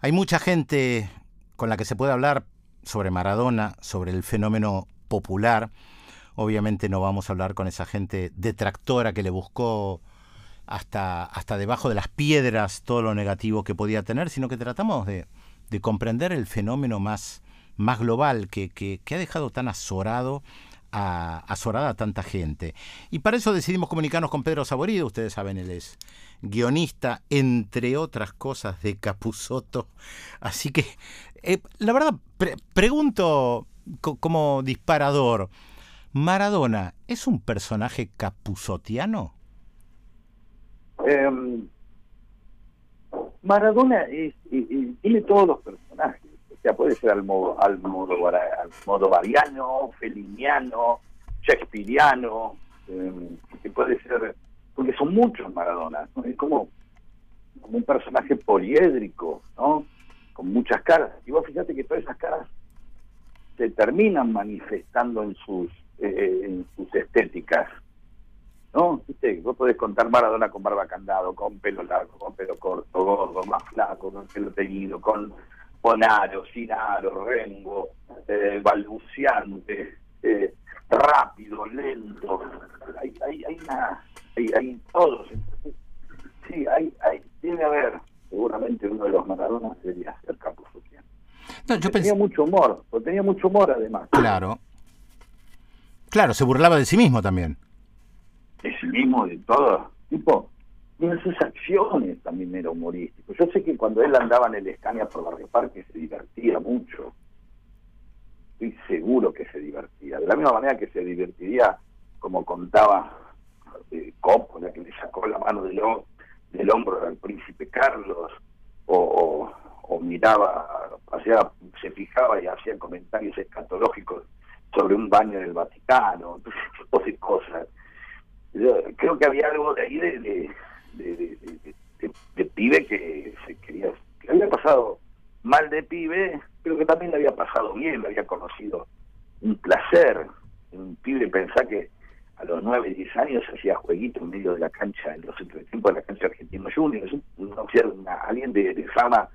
Hay mucha gente con la que se puede hablar sobre Maradona, sobre el fenómeno popular. Obviamente no vamos a hablar con esa gente detractora que le buscó hasta, hasta debajo de las piedras todo lo negativo que podía tener, sino que tratamos de, de comprender el fenómeno más, más global que, que, que ha dejado tan azorado a, azorada a tanta gente. Y para eso decidimos comunicarnos con Pedro Saborido, ustedes saben, él es guionista, entre otras cosas, de Capusoto. Así que, eh, la verdad, pregunto como disparador, ¿Maradona es un personaje capuzotiano? Em, Maradona es, tiene todos los personajes. Puede ser al modo, al modo, al modo variano, feliniano, shakespeariano, em, que puede ser, porque son muchos Maradona, es como, un personaje poliédrico, ¿no? Con muchas caras. Y vos fíjate que todas esas caras se terminan manifestando en sus, eh, en sus estéticas. ¿no? ¿Viste? Vos podés contar Maradona con barba candado, con pelo largo, con pelo corto, gordo, más flaco, con pelo teñido, con Bonaro, Sinaro, Rengo, eh, balbuceante, eh, rápido, lento. Hay, hay, hay, una, hay, hay todos. sí, hay, hay, tiene que haber, seguramente uno de los Maradonas sería ser Capuzottiano. No, yo tenía mucho humor, tenía mucho humor además. Claro. Claro, se burlaba de sí mismo también de sí mismo, de todo. Tipo, en sus acciones también era humorístico. Yo sé que cuando él andaba en el Escania por Barrio Parque se divertía mucho. Estoy seguro que se divertía. De la misma manera que se divertiría, como contaba eh, Coppola, que le sacó la mano del, hombro al príncipe Carlos, o, miraba, sea, se fijaba y hacía comentarios escatológicos sobre un baño del Vaticano, tipo de cosas creo que había algo de ahí de, pibe que se quería, que había pasado mal de pibe, pero que también le había pasado bien, le había conocido un placer. Un pibe pensá que a los 9, 10 años hacía jueguito en medio de la cancha, en los entretiempos de la cancha Argentino Junior, es un, alguien de, fama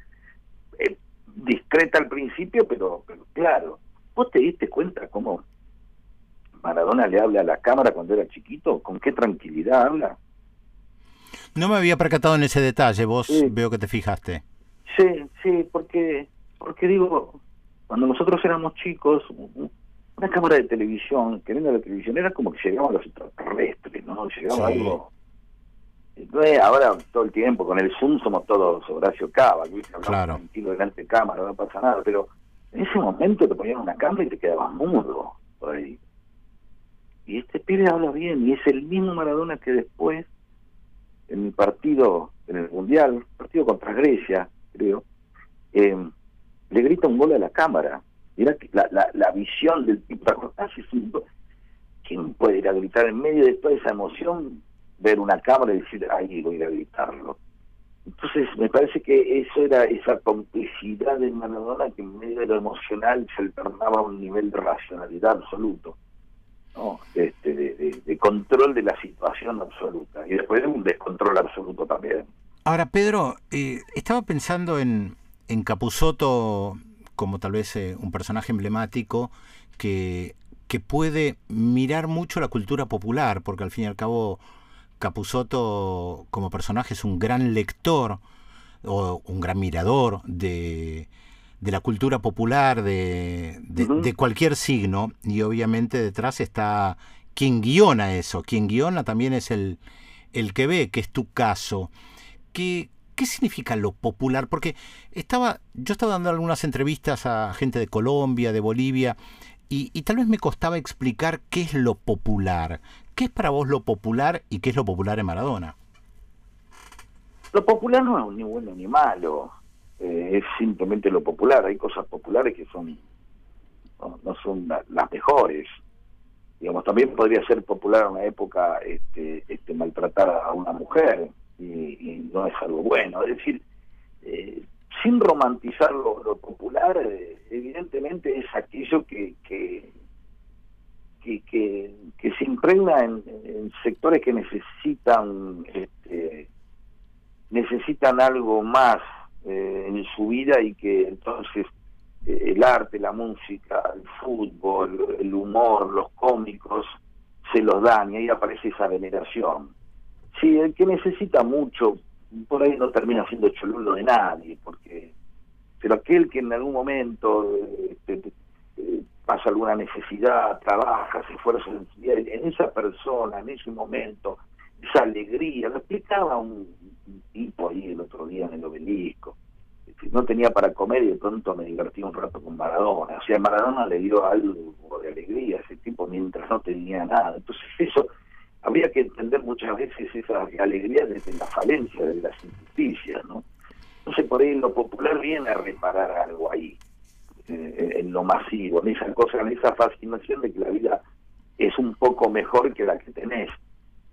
eh, discreta al principio, pero, pero claro, vos te diste cuenta cómo Maradona le habla a la cámara cuando era chiquito, con qué tranquilidad habla. No me había percatado en ese detalle, vos veo que te fijaste. Sí, sí, porque, porque digo, cuando nosotros éramos chicos, una cámara de televisión, que viendo la televisión, era como que llegaban los extraterrestres, ¿no? Llegaba algo... Entonces, ahora todo el tiempo con el Zoom somos todos Horacio Cava, que claro. tranquilo delante de cámara, no pasa nada, pero en ese momento te ponían una cámara y te quedabas mudo por ahí. Y este pibe habla bien, y es el mismo Maradona que después, en el partido, en el Mundial, partido contra Grecia, creo, eh, le grita un gol a la cámara. Mira la, la, la visión del tipo, ¿quién puede ir a gritar en medio de toda esa emoción, ver una cámara y decir, ay, voy a ir a gritarlo? Entonces, me parece que eso era esa complicidad de Maradona que en medio de lo emocional se alternaba a un nivel de racionalidad absoluto. ¿No? Este, de, control de la situación absoluta y después de un descontrol absoluto también. Ahora, Pedro, eh, estaba pensando en, en Capusoto como tal vez eh, un personaje emblemático que, que puede mirar mucho la cultura popular, porque al fin y al cabo Capusoto como personaje es un gran lector o un gran mirador de, de la cultura popular de, de, cualquier signo y obviamente detrás está quien guiona eso, quien guiona también es el, el que ve, que es tu caso. ¿Qué, ¿Qué significa lo popular? Porque estaba, yo estaba dando algunas entrevistas a gente de Colombia, de Bolivia, y, y, tal vez me costaba explicar qué es lo popular. ¿Qué es para vos lo popular y qué es lo popular en Maradona? Lo popular no es ni bueno ni malo. Eh, es simplemente lo popular. Hay cosas populares que son no, son las mejores. Digamos, también podría ser popular en una época este, este, maltratar a una mujer y, no es algo bueno. Es decir, eh, sin romantizar lo, popular, eh, evidentemente es aquello que, que que, que, se impregna en, en, sectores que necesitan este, necesitan algo más eh, en su vida y que entonces eh, el arte, la música, el fútbol, el humor, los cómicos se los dan y ahí aparece esa veneración. Sí, el que necesita mucho, por ahí no termina siendo cholulo de nadie, porque pero aquel que en algún momento este, pasa alguna necesidad, trabaja, se esfuerza en esa persona, en ese momento, esa alegría, lo explicaba un, tipo ahí el otro día en el obelisco, no tenía para comer y de pronto me divertí un rato con Maradona, o sea, Maradona le dio algo de alegría a ese tipo mientras no tenía nada, entonces eso, habría que entender muchas veces esa alegría desde la falencia de las injusticias, ¿no? Entonces por ahí lo popular viene a reparar algo ahí, eh, en lo masivo, en esa cosa, en esa fascinación de que la vida es un poco mejor que la que tenés.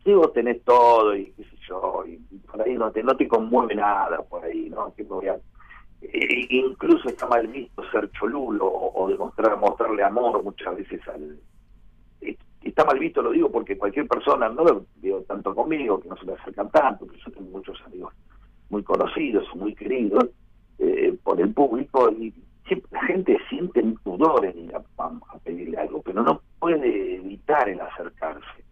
Si vos tenés todo y qué sé yo, y, por no te, no te conmueve nada por ahí, ¿no? Que voy eh, incluso está mal visto ser cholulo o, demostrar mostrarle amor muchas veces al eh, está mal visto lo digo porque cualquier persona no lo digo tanto conmigo que no se le acercan tanto que yo tengo muchos amigos muy conocidos muy queridos por el público y la gente siente un pudor en ir a, pedirle algo, pero no puede evitar el acercarse.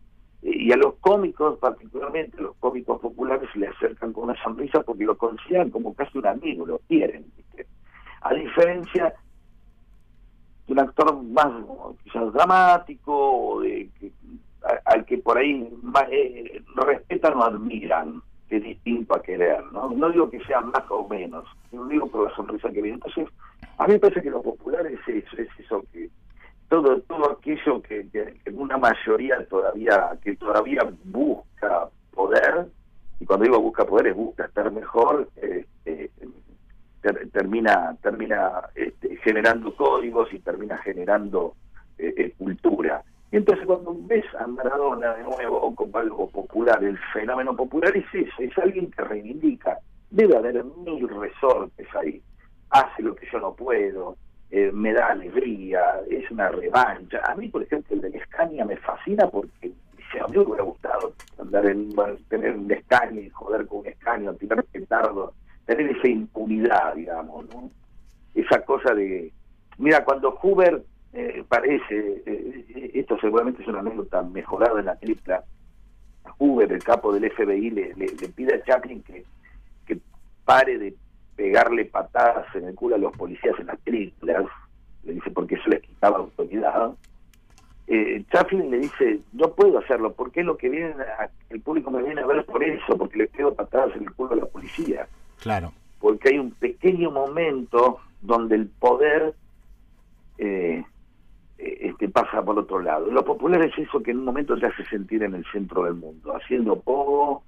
Eh, y a los cómicos, particularmente los cómicos populares, se con una sonrisa porque lo consideran como casi un amigo, lo quieren. A diferencia de un actor más quizás dramático, de, al que por ahí eh, respetan o admiran, que es distinto a querer. ¿no? no digo que sea más o menos, no digo por la sonrisa que viene. Entonces, a mí me parece que lo popular es eso, es eso que todo todo aquello que, una mayoría todavía que todavía busca poder y cuando digo busca poder es busca estar mejor este, termina termina este, generando códigos y termina generando eh, eh, cultura y entonces cuando ves a Maradona de nuevo como algo popular el fenómeno popular es eso es alguien que reivindica debe haber mil resortes ahí hace lo que yo no puedo, eh, me da alegría, es una revancha. A mí, por ejemplo, el de la Escaña me fascina porque a mí me hubiera gustado andar en, tener un Escaña y joder con un Escaña, tirar petardo, tener esa impunidad, digamos, ¿no? Esa cosa de... Mira, cuando Huber eh, parece, eh, esto seguramente es una anécdota mejorada en la tripla, Huber, el capo del FBI, le, le, le pide a Chaplin que, que pare de pegarle patadas en el culo a los policías en las películas, le dice porque eso les quitaba autoridad. Eh, Chaplin le dice, no puedo hacerlo, porque es lo que viene el público me viene a ver por eso, porque le pego patadas en el culo a la policía. Claro. Porque hay un pequeño momento donde el poder eh, eh, este, pasa por otro lado. Lo popular es eso que en un momento te hace sentir en el centro del mundo, haciendo poco,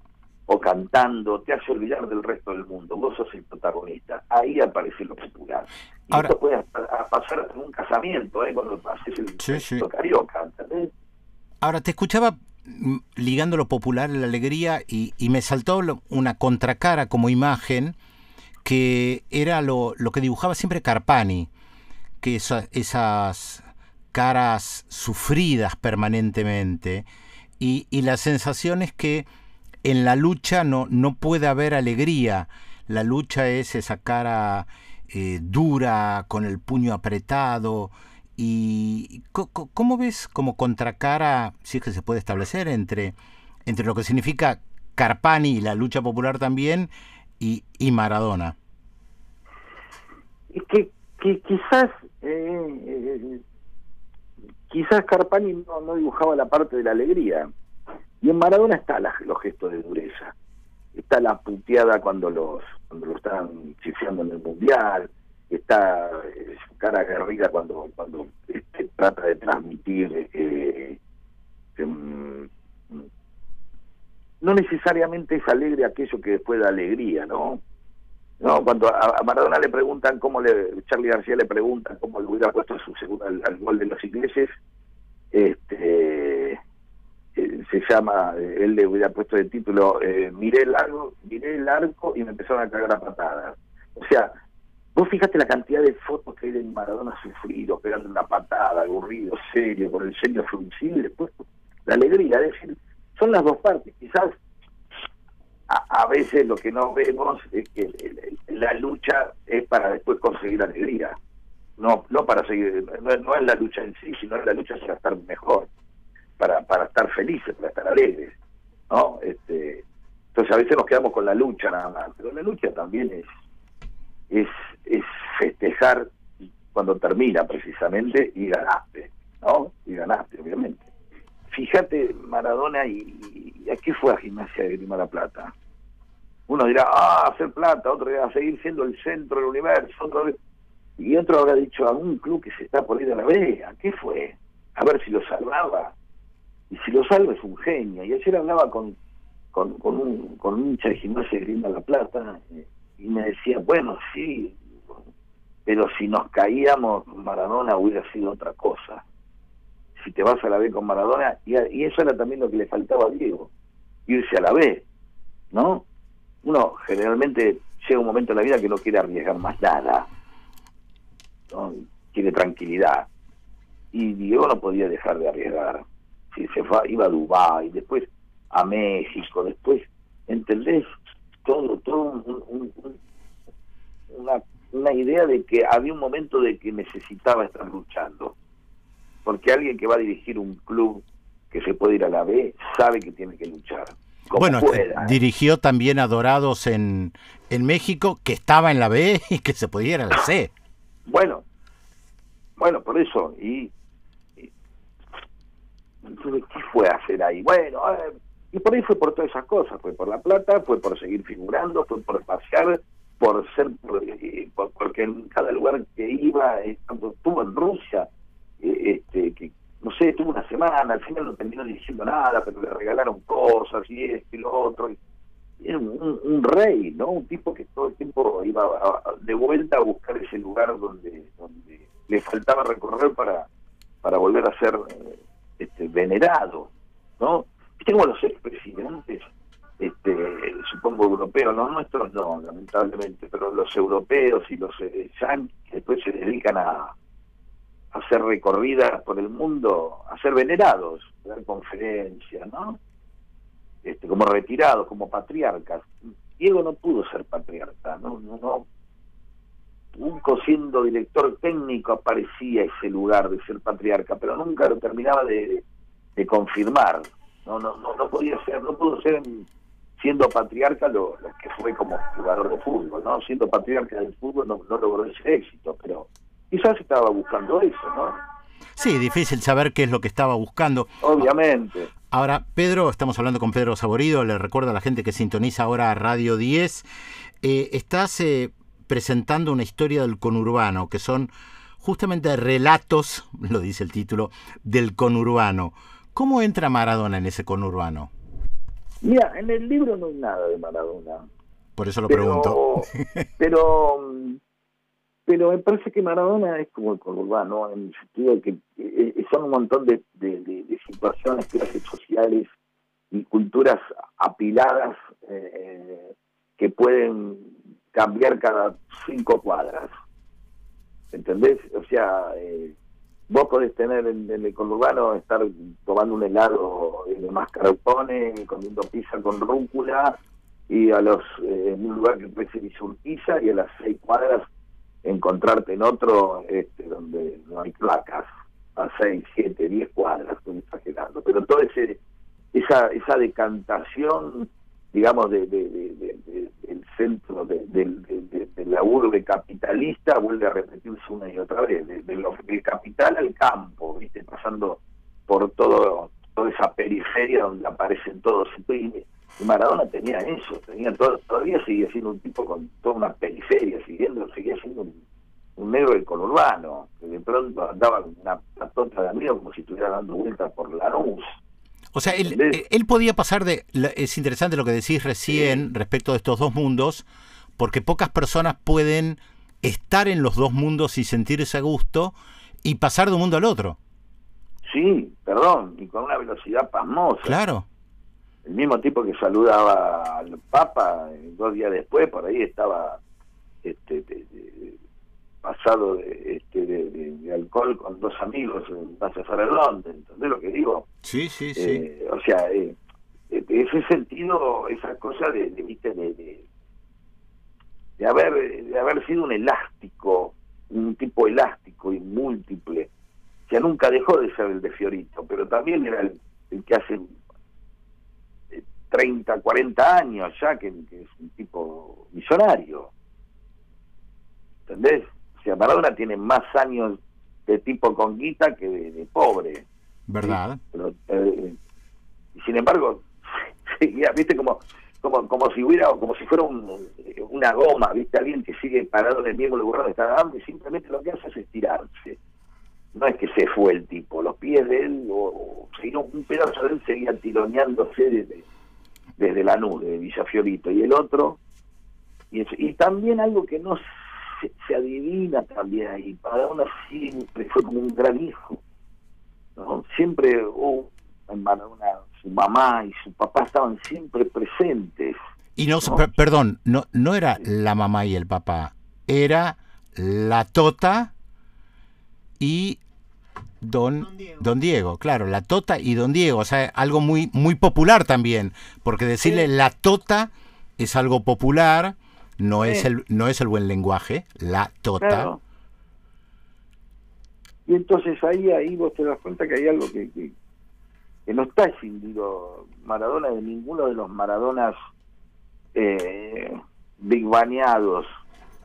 o cantando, te hace olvidar del resto del mundo, vos sos el protagonista, ahí aparece lo popular. Y esto puede pasar en un casamiento, ¿eh? cuando pases el carioca, Ahora, te escuchaba ligando lo popular a la alegría y, me saltó una contracara como imagen que era lo, lo que dibujaba siempre Carpani, que esas caras sufridas permanentemente. Y, y la sensación es que en la lucha no, no puede haber alegría. La lucha es esa cara eh, dura, con el puño apretado. ¿Y cómo ves como contracara, si es que se puede establecer, entre, entre lo que significa Carpani y la lucha popular también y, y Maradona? Es que, quizás eh, eh, quizás Carpani no, no dibujaba la parte de la alegría y en Maradona está los gestos de dureza. Está la puteada cuando los cuando lo están chifeando en el mundial, está eh, su cara aguerrida cuando cuando este, trata de transmitir eh, mm, no necesariamente es alegre aquello que después da alegría, ¿no? No, cuando a, Maradona le preguntan cómo le, Charlie García le pregunta cómo le hubiera puesto su segundo al gol de los ingleses, este se llama, él le hubiera puesto de título, eh, miré el arco, miré el arco y me empezaron a cagar a patadas. O sea, vos fíjate la cantidad de fotos que hay de Maradona sufrido, pegando una patada, aburrido, serio, con el ceño fruncido después la alegría, es decir, son las dos partes. Quizás a, veces lo que no vemos es que la lucha es para después conseguir alegría. No, no para seguir, no, es la lucha en sí, sino es la lucha para estar mejor, para, para estar felices, para estar alegres. ¿no? Este, entonces a veces nos quedamos con la lucha nada más, pero la lucha también es, es, es festejar cuando termina precisamente y ganaste, ¿no? Y ganaste, obviamente. Fíjate, Maradona, y, y aquí fue a Gimnasia de Grima La Plata. Uno dirá, ah, hacer plata, otro dirá, seguir siendo el centro del universo, otro y otro habrá dicho, a un club que se está por ir a la B, ¿a qué fue? A ver si lo salvaba. Y si lo salva es un genio. Y ayer hablaba con, con, con un, con un hincha de gimnasia de La Plata eh, y me decía, bueno, sí, pero si nos caíamos, Maradona hubiera sido otra cosa. Si te vas a la B con Maradona, y, y eso era también lo que le faltaba a Diego, irse a la B, ¿no? Uno generalmente llega un momento en la vida que no quiere arriesgar más nada, ¿no? quiere tranquilidad. Y Diego no podía dejar de arriesgar. Si se fue, iba a Dubái, después a México, después, ¿entendés? Todo, todo una una idea de que había un momento de que necesitaba estar luchando. Porque alguien que va a dirigir un club que se puede ir a la B sabe que tiene que luchar. bueno, dirigió también a Dorados en, en México, que estaba en la B y que se podía ir a la C. Bueno, bueno, por eso. Y, ¿qué fue a hacer ahí? Bueno, y por ahí fue por todas esas cosas. Fue por la plata, fue por seguir figurando, fue por pasear, por ser, eh, porque en cada lugar que iba, eh, estuvo en Rusia, eh, este, que no sé, estuvo una semana, al final no terminó diciendo nada, pero le regalaron cosas y esto y lo otro. Y, era un, rey, ¿no? Un tipo que todo el tiempo iba de vuelta a buscar ese lugar donde, le faltaba recorrer para, para volver a ser venerado, ¿no? Viste como los expresidentes este, supongo europeos, los nuestros no, lamentablemente, pero los europeos y los eh, yanquis después se dedican a, hacer recorridas por el mundo, a ser venerados, a dar conferencias, ¿no? Este, como retirados, como patriarcas. Diego no pudo ser patriarca, no, no, no. Nunca siendo director técnico aparecía ese lugar de ser patriarca, pero nunca lo terminaba de, de confirmar. No, no, no, no podía ser, no pudo ser en, siendo patriarca lo, que fue como jugador de fútbol, ¿no? Siendo patriarca del fútbol no, logró ese éxito, pero quizás estaba buscando eso, ¿no? Sí, difícil saber qué es lo que estaba buscando. Obviamente. Ahora, Pedro, estamos hablando con Pedro Saborido, le recuerdo a la gente que sintoniza ahora Radio 10. Eh, estás eh, presentando una historia del conurbano, que son justamente relatos, lo dice el título, del conurbano. ¿Cómo entra Maradona en ese conurbano? Mira, en el libro no hay nada de Maradona. Por eso lo pregunto. Pero, pero me parece que Maradona es como el conurbano, en el sentido de que eh, eh, son un montón de, situaciones, clases sociales y culturas apiladas eh, que pueden cambiar cada cinco cuadras. ¿Entendés? O sea, eh, vos podés tener en, el conurbano, estar tomando un helado de mascarpone, comiendo pizza con rúcula, y a los eh, en un lugar que parece Urquiza, y a las seis cuadras encontrarte en otro este, donde no hay placas, a seis, siete, diez cuadras, estoy exagerando. Pero toda esa, esa decantación, digamos, de, del centro de, la urbe capitalista vuelve a repetirse una y otra vez, de, del capital al campo, ¿viste? pasando por todo toda esa periferia donde aparecen todos. Y Maradona tenía eso, tenía todo, todavía sigue siendo un tipo con toda una periferia, siguiendo, seguía siendo un, negro del conurbano, que de pronto andaba con una patota de amigos como si estuviera dando vueltas por la luz. O sea, él, él podía pasar de... Es interesante lo que decís recién respecto de estos dos mundos, porque pocas personas pueden estar en los dos mundos y sentirse a gusto y pasar de un mundo al otro. Sí, perdón, y con una velocidad pasmosa. Claro. El mismo tipo que saludaba al Papa, eh, dos días después, por ahí estaba este, pasado de, este, de, alcohol con dos amigos en Plaza Ferrelón, ¿entendés lo que digo? Sí, sí, sí. Eh, o sea, eh, ese sentido, esa cosa de, de, de, de, haber, de haber sido un elástico, un tipo elástico y múltiple, que nunca dejó de ser el de Fiorito, pero también era el, que hace 30, eh, 40 años ya, que, es un tipo millonario. ¿Entendés? O sea, Maradona tiene más años de tipo con guita que de, pobre. ¿Verdad? Pero, eh, sin embargo, viste como como como si hubiera como si fuera una goma viste alguien que sigue parado en el mismo lugar donde está dando y simplemente lo que hace es estirarse no es que se fue el tipo los pies de él o, sino un pedazo de él seguía tironeándose desde desde la nube de Villafiorito y el otro y, y también algo que no se, adivina también ahí para uno siempre fue como un gran hijo ¿no? siempre hubo en Maradona su mamá y su papá estaban siempre presentes. Y no, perdón, no, no era la mamá y el papá, era la Tota y Don, don Diego. claro, la Tota y Don Diego, o sea, algo muy, muy popular también, porque decirle la Tota es algo popular, no, es el, no es el buen lenguaje, la Tota. Y entonces ahí, ahí vos te das cuenta que hay algo que, que no está escindido Maradona de ninguno de los Maradonas eh, big baneados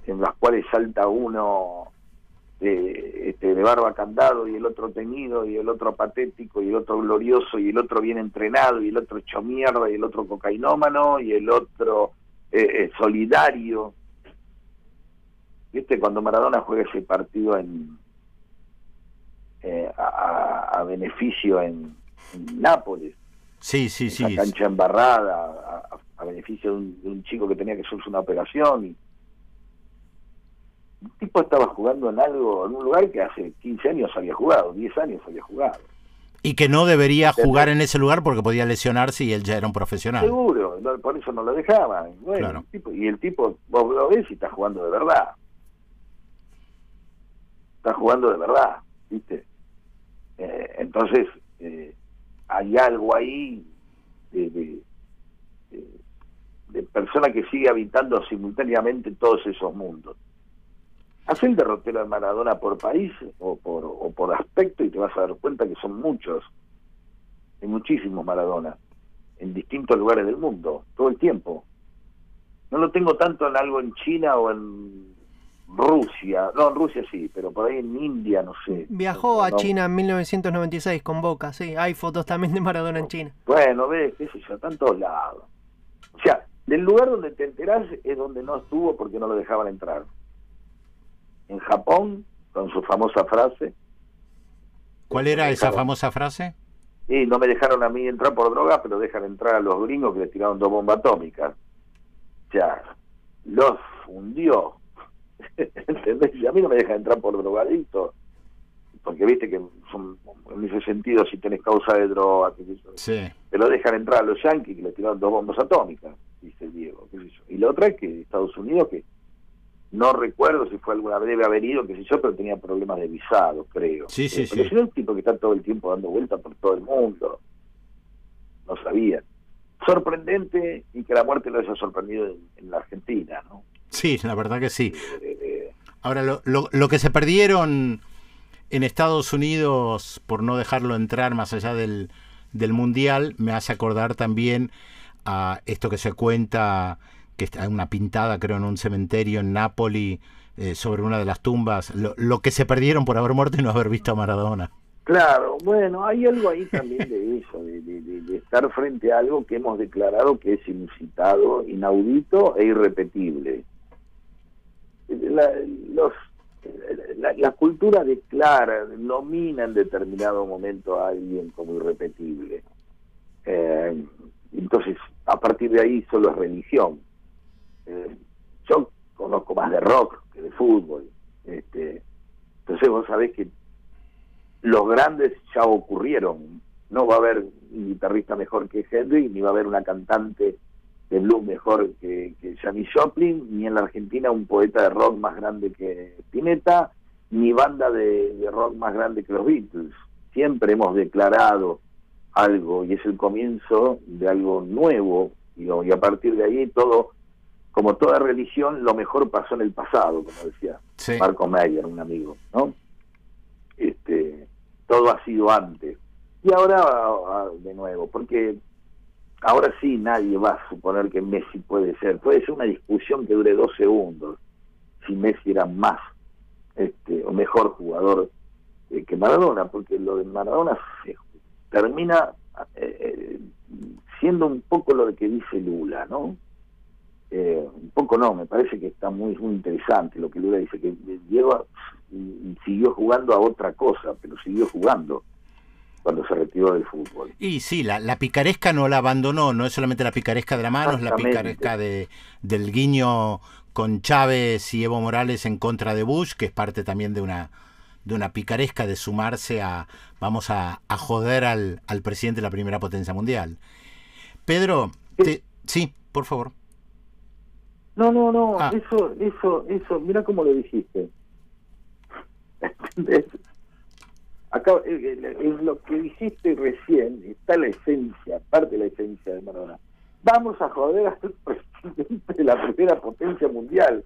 en las cuales salta uno de, este, de barba candado y el otro tenido y el otro patético y el otro glorioso y el otro bien entrenado y el otro hecho mierda y el otro cocainómano y el otro eh, eh, solidario. ¿Viste? Cuando Maradona juega ese partido en a, beneficio en, Nápoles. Sí, sí, sí. cancha embarrada a, beneficio de un, chico que tenía que hacerse una operación. Y... El tipo estaba jugando en algo, en un lugar que hace 15 años había jugado, 10 años había jugado. Y que no debería jugar en ese lugar porque podía lesionarse y él ya era un profesional. Seguro, por eso no lo dejaban. y el tipo, vos lo ves y está jugando de verdad. Está jugando de verdad, ¿viste? Eh, entonces, eh, hay algo ahí de, de, persona que sigue habitando simultáneamente todos esos mundos. Haz el derrotero de Maradona por país o por, o por aspecto y te vas a dar cuenta que son muchos, hay muchísimos Maradona, en distintos lugares del mundo, todo el tiempo. No lo tengo tanto en algo en China o en Rusia, no, en Rusia sí, pero por ahí en India, no sé. Viajó a China en 1996 con Boca, sí, hay fotos también de Maradona en China. Bueno, ves, qué sé yo, están todos lados. O sea, del lugar donde te enterás es donde no estuvo porque no lo dejaban entrar. En Japón, con su famosa frase. ¿Cuál era esa famosa frase? Y no me dejaron a mí entrar por drogas, pero dejan entrar a los gringos que les tiraron dos bombas atómicas. O sea, los fundió ¿Entendés? Y a mí no me deja entrar por drogadito. Porque viste que son, en ese sentido, si tenés causa de droga, sí. te lo dejan entrar a los yanquis que le tiraron dos bombas atómicas, dice Diego. Y la otra es que Estados Unidos, que no recuerdo si fue alguna vez, debe haber ido, qué sé yo, pero tenía problemas de visado, creo. Sí, sí, pero si no, un tipo que está todo el tiempo dando vueltas por todo el mundo. No sabía. Sorprendente y que la muerte lo haya sorprendido en la Argentina, ¿no? Sí, la verdad que sí. Ahora, lo, lo, que se perdieron en Estados Unidos por no dejarlo entrar más allá del, del Mundial me hace acordar también a esto que se cuenta, que está una pintada creo en un cementerio en Nápoli eh, sobre una de las tumbas, lo, que se perdieron por haber muerto y no haber visto a Maradona. Claro, bueno, hay algo ahí también de eso, de, de, estar frente a algo que hemos declarado que es inusitado, inaudito e irrepetible la, los, la, cultura declara, nomina en determinado momento a alguien como irrepetible. Eh, entonces, a partir de ahí solo es religión. Eh, yo conozco más de rock que de fútbol. Este, entonces vos sabés que los grandes ya ocurrieron. No va a haber un guitarrista mejor que Henry, ni va a haber una cantante de blues mejor que, que Janis Joplin, ni en la Argentina un poeta de rock más grande que Spinetta, ni banda de, rock más grande que los Beatles. Siempre hemos declarado algo y es el comienzo de algo nuevo y, y a partir de ahí todo como toda religión lo mejor pasó en el pasado como decía Sí. Marco Meyer un amigo no este todo ha sido antes y ahora ah, de nuevo porque ahora sí nadie va a suponer que Messi puede ser puede ser una discusión que dure dos segundos si Messi era más este o mejor jugador eh, que Maradona porque lo de Maradona se termina eh, eh, siendo un poco lo que dice Lula, ¿no? Eh, un poco no, me parece que está muy, muy interesante lo que Lula dice, que Diego siguió jugando a otra cosa, pero siguió jugando cuando se retiró del fútbol. Y sí, la, la picaresca no la abandonó, no es solamente la picaresca de la mano, es la picaresca de, del guiño con Chávez y Evo Morales en contra de Bush, que es parte también de una de una picaresca de sumarse a vamos a, a joder al, al presidente de la primera potencia mundial. Pedro, te- sí, por favor. No, no, no, Ah. eso, eso, eso, mira cómo lo dijiste. ¿Entendés? Acá, eh, eh, en lo que dijiste recién está la esencia, parte de la esencia de Maradona. Vamos a joder al presidente de la primera potencia mundial.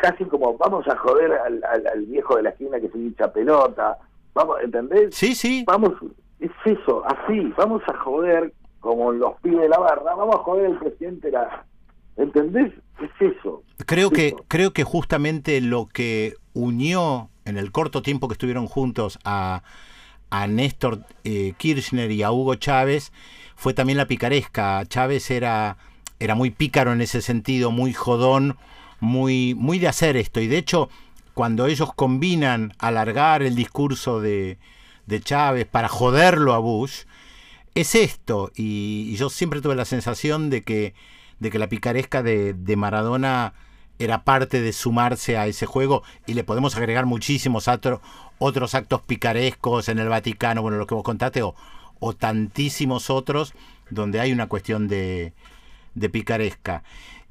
Casi como vamos a joder al, al- al viejo de la esquina que se hincha pelota. Vamos, ¿entendés? Sí, sí, Vamos, es eso, así, vamos a joder como los pibes de la barra, vamos a joder al presidente de la... ¿Entendés? Es eso. Creo que, Eso. creo que justamente lo que unió en el corto tiempo que estuvieron juntos a, a Néstor eh, Kirchner y a Hugo Chávez fue también la picaresca. Chávez era, era muy pícaro en ese sentido, muy jodón, muy, muy de hacer esto. Y de hecho, cuando ellos combinan alargar el discurso de, de Chávez para joderlo a Bush, es esto. Y, y yo siempre tuve la sensación de que, de que la picaresca de, de Maradona era parte de sumarse a ese juego y le podemos agregar muchísimos atro- otros actos picarescos en el Vaticano, bueno, lo que vos contaste, o, o tantísimos otros donde hay una cuestión de, de picaresca.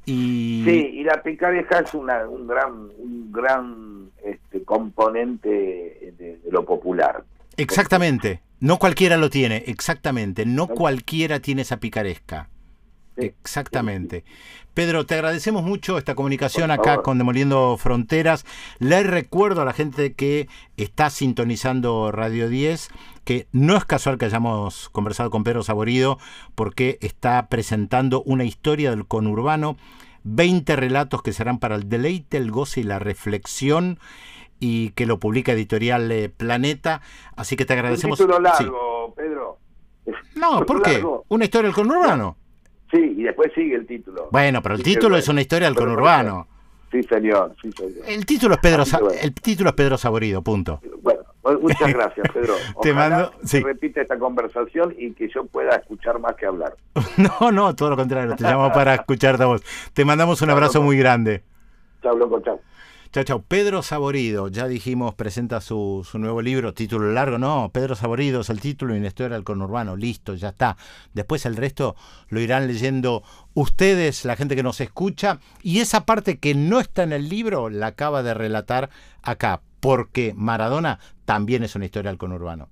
Y Sí, y la picaresca es una, un gran, un gran este, componente de, de lo popular. exactamente, no cualquiera lo tiene, exactamente, no cualquiera tiene esa picaresca. Exactamente. Pedro, te agradecemos mucho esta comunicación acá con Demoliendo Fronteras. Les recuerdo a la gente que está sintonizando Radio 10 que no es casual que hayamos conversado con Pedro Saborido porque está presentando una historia del conurbano, 20 relatos que serán para el deleite, el goce y la reflexión y que lo publica Editorial eh, Planeta. Así que te Un agradecemos. título Sí. largo, Pedro. No, un ¿por título qué? largo. ¿Una historia del conurbano? Y después sigue el título. Bueno, pero el Sí, título es una historia del conurbano. Sí, señor, sí, señor. El título es Pedro, Sa- el título es Pedro Saborido, punto. Bueno, muchas gracias, Pedro. Te mando- sí. repita esta conversación y que yo pueda escuchar más que hablar. No, no, todo lo contrario, te llamo para escucharte a vos. Te mandamos un abrazo muy grande. Chao, loco, chao. Chao, chao. Pedro Saborido, ya dijimos, presenta su, su nuevo libro, título largo, no, Pedro Saborido es el título y una historia del conurbano, listo, ya está. Después el resto lo irán leyendo ustedes, la gente que nos escucha, y esa parte que no está en el libro la acaba de relatar acá, porque Maradona también es una historia del conurbano.